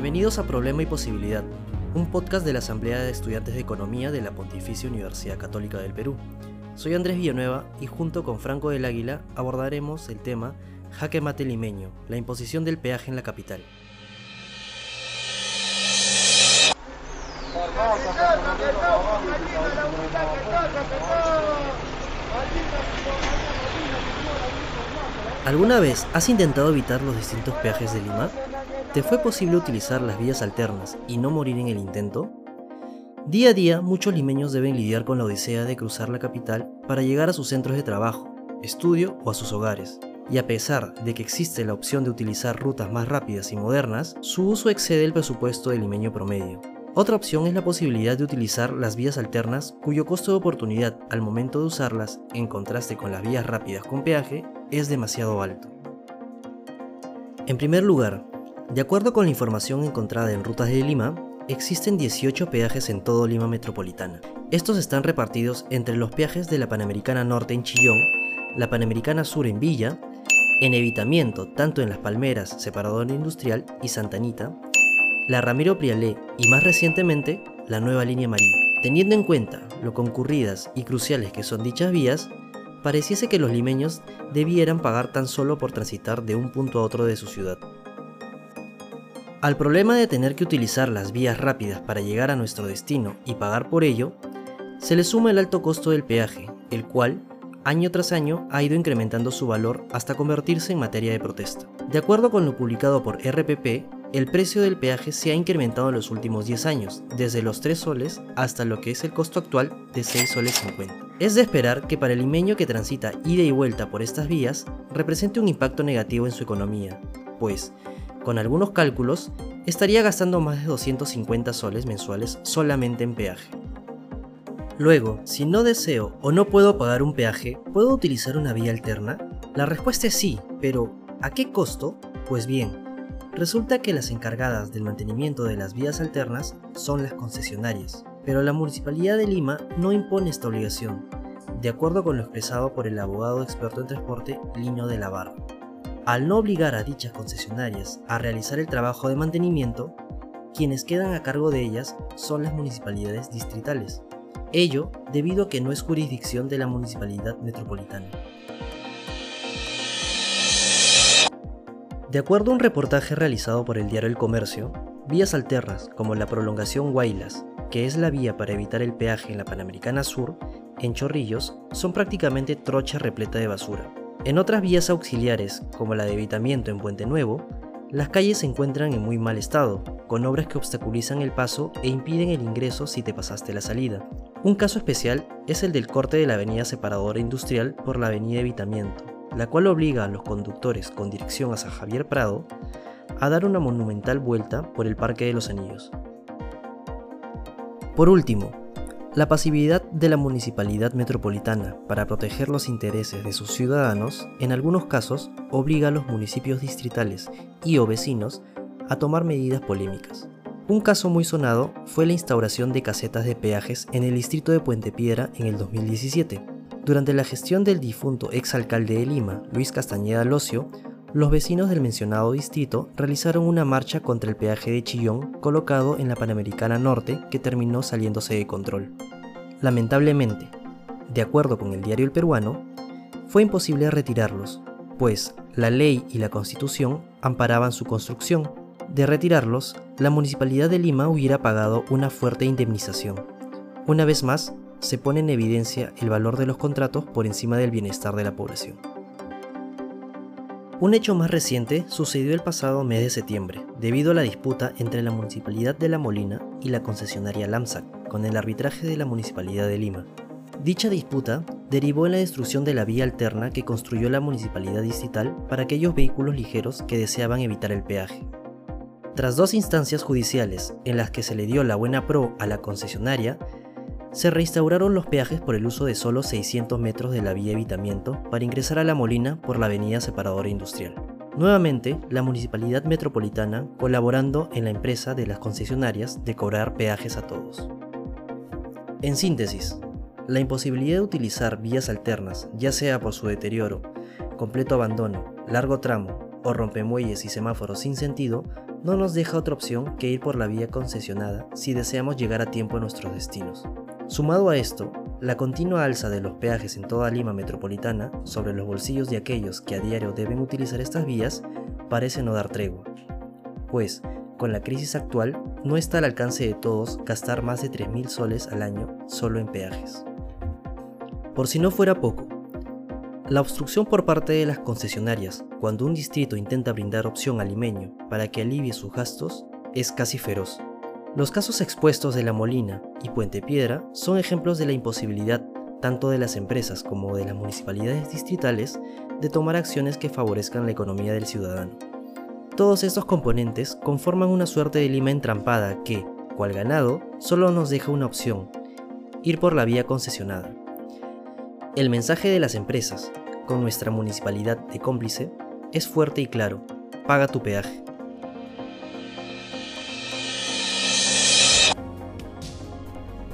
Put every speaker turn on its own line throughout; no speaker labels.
Bienvenidos a Problema y Posibilidad, un podcast de la Asamblea de Estudiantes de Economía de la Pontificia Universidad Católica del Perú. Soy Andrés Villanueva y junto con Franco del Águila abordaremos el tema Jaque Mate Limeño, la imposición del peaje en la capital. ¿Alguna vez has intentado evitar los distintos peajes de Lima? ¿Te fue posible utilizar las vías alternas y no morir en el intento? Día a día, muchos limeños deben lidiar con la odisea de cruzar la capital para llegar a sus centros de trabajo, estudio o a sus hogares. Y a pesar de que existe la opción de utilizar rutas más rápidas y modernas, su uso excede el presupuesto del limeño promedio. Otra opción es la posibilidad de utilizar las vías alternas cuyo costo de oportunidad al momento de usarlas, en contraste con las vías rápidas con peaje, es demasiado alto. En primer lugar, de acuerdo con la información encontrada en Rutas de Lima, existen 18 peajes en todo Lima Metropolitana. Estos están repartidos entre los peajes de la Panamericana Norte en Chillón, la Panamericana Sur en Villa, en evitamiento tanto en Las Palmeras, Separador Industrial y Santa Anita, la Ramiro Prialé y más recientemente la nueva línea María. Teniendo en cuenta lo concurridas y cruciales que son dichas vías, pareciese que los limeños debieran pagar tan solo por transitar de un punto a otro de su ciudad. Al problema de tener que utilizar las vías rápidas para llegar a nuestro destino y pagar por ello, se le suma el alto costo del peaje, el cual, año tras año, ha ido incrementando su valor hasta convertirse en materia de protesta. De acuerdo con lo publicado por RPP, el precio del peaje se ha incrementado en los últimos 10 años, desde los 3 soles hasta lo que es el costo actual de 6 soles 50. Es de esperar que para el limeño que transita ida y vuelta por estas vías represente un impacto negativo en su economía, pues con algunos cálculos, estaría gastando más de 250 soles mensuales solamente en peaje. Luego, si no deseo o no puedo pagar un peaje, ¿puedo utilizar una vía alterna? La respuesta es sí, pero ¿a qué costo? Pues bien, resulta que las encargadas del mantenimiento de las vías alternas son las concesionarias, pero la Municipalidad de Lima no impone esta obligación, de acuerdo con lo expresado por el abogado experto en transporte Lino de la Barra. Al no obligar a dichas concesionarias a realizar el trabajo de mantenimiento, quienes quedan a cargo de ellas son las municipalidades distritales. Ello debido a que no es jurisdicción de la municipalidad metropolitana. De acuerdo a un reportaje realizado por el diario El Comercio, vías alternas como la prolongación Guaylas, que es la vía para evitar el peaje en la Panamericana Sur, en Chorrillos, son prácticamente trocha repleta de basura. En otras vías auxiliares, como la de evitamiento en Puente Nuevo, las calles se encuentran en muy mal estado, con obras que obstaculizan el paso e impiden el ingreso si te pasaste la salida. Un caso especial es el del corte de la avenida separadora industrial por la avenida Evitamiento, la cual obliga a los conductores con dirección a San Javier Prado a dar una monumental vuelta por el Parque de los Anillos. Por último, la pasividad de la municipalidad metropolitana para proteger los intereses de sus ciudadanos, en algunos casos, obliga a los municipios distritales y o vecinos a tomar medidas polémicas. Un caso muy sonado fue la instauración de casetas de peajes en el distrito de Puente Piedra en el 2017. Durante la gestión del difunto exalcalde de Lima, Luis Castañeda Locio, los vecinos del mencionado distrito realizaron una marcha contra el peaje de Chillón colocado en la Panamericana Norte que terminó saliéndose de control. Lamentablemente, de acuerdo con el diario El Peruano, fue imposible retirarlos, pues la ley y la constitución amparaban su construcción. De retirarlos, la Municipalidad de Lima hubiera pagado una fuerte indemnización. Una vez más, se pone en evidencia el valor de los contratos por encima del bienestar de la población. Un hecho más reciente sucedió el pasado mes de septiembre, debido a la disputa entre la Municipalidad de La Molina y la concesionaria LAMSAC, con el arbitraje de la Municipalidad de Lima. Dicha disputa derivó en la destrucción de la vía alterna que construyó la Municipalidad Distrital para aquellos vehículos ligeros que deseaban evitar el peaje. Tras dos instancias judiciales en las que se le dio la buena pro a la concesionaria, se reinstauraron los peajes por el uso de solo 600 metros de la vía evitamiento para ingresar a La Molina por la avenida Separadora Industrial. Nuevamente, la Municipalidad Metropolitana colaborando en la empresa de las concesionarias de cobrar peajes a todos. En síntesis, la imposibilidad de utilizar vías alternas, ya sea por su deterioro, completo abandono, largo tramo o rompemuelles y semáforos sin sentido, no nos deja otra opción que ir por la vía concesionada si deseamos llegar a tiempo a nuestros destinos. Sumado a esto, la continua alza de los peajes en toda Lima metropolitana sobre los bolsillos de aquellos que a diario deben utilizar estas vías parece no dar tregua. Pues, con la crisis actual, no está al alcance de todos gastar más de 3.000 soles al año solo en peajes. Por si no fuera poco, la obstrucción por parte de las concesionarias cuando un distrito intenta brindar opción al limeño para que alivie sus gastos es casi feroz. Los casos expuestos de La Molina y Puente Piedra son ejemplos de la imposibilidad tanto de las empresas como de las municipalidades distritales de tomar acciones que favorezcan la economía del ciudadano. Todos estos componentes conforman una suerte de Lima entrampada que, cual ganado, solo nos deja una opción, ir por la vía concesionada. El mensaje de las empresas, con nuestra municipalidad de cómplice, es fuerte y claro, paga tu peaje.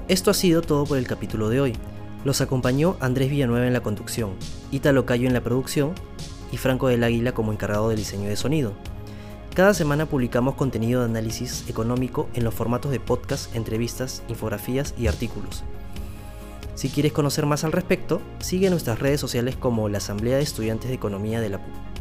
Esto ha sido todo por el capítulo de hoy. Los acompañó Andrés Villanueva en la conducción, Italo Cayo en la producción y Franco del Águila como encargado del diseño de sonido. Cada semana publicamos contenido de análisis económico en los formatos de podcast, entrevistas, infografías y artículos. Si quieres conocer más al respecto, sigue nuestras redes sociales como la Asamblea de Estudiantes de Economía de la PUC.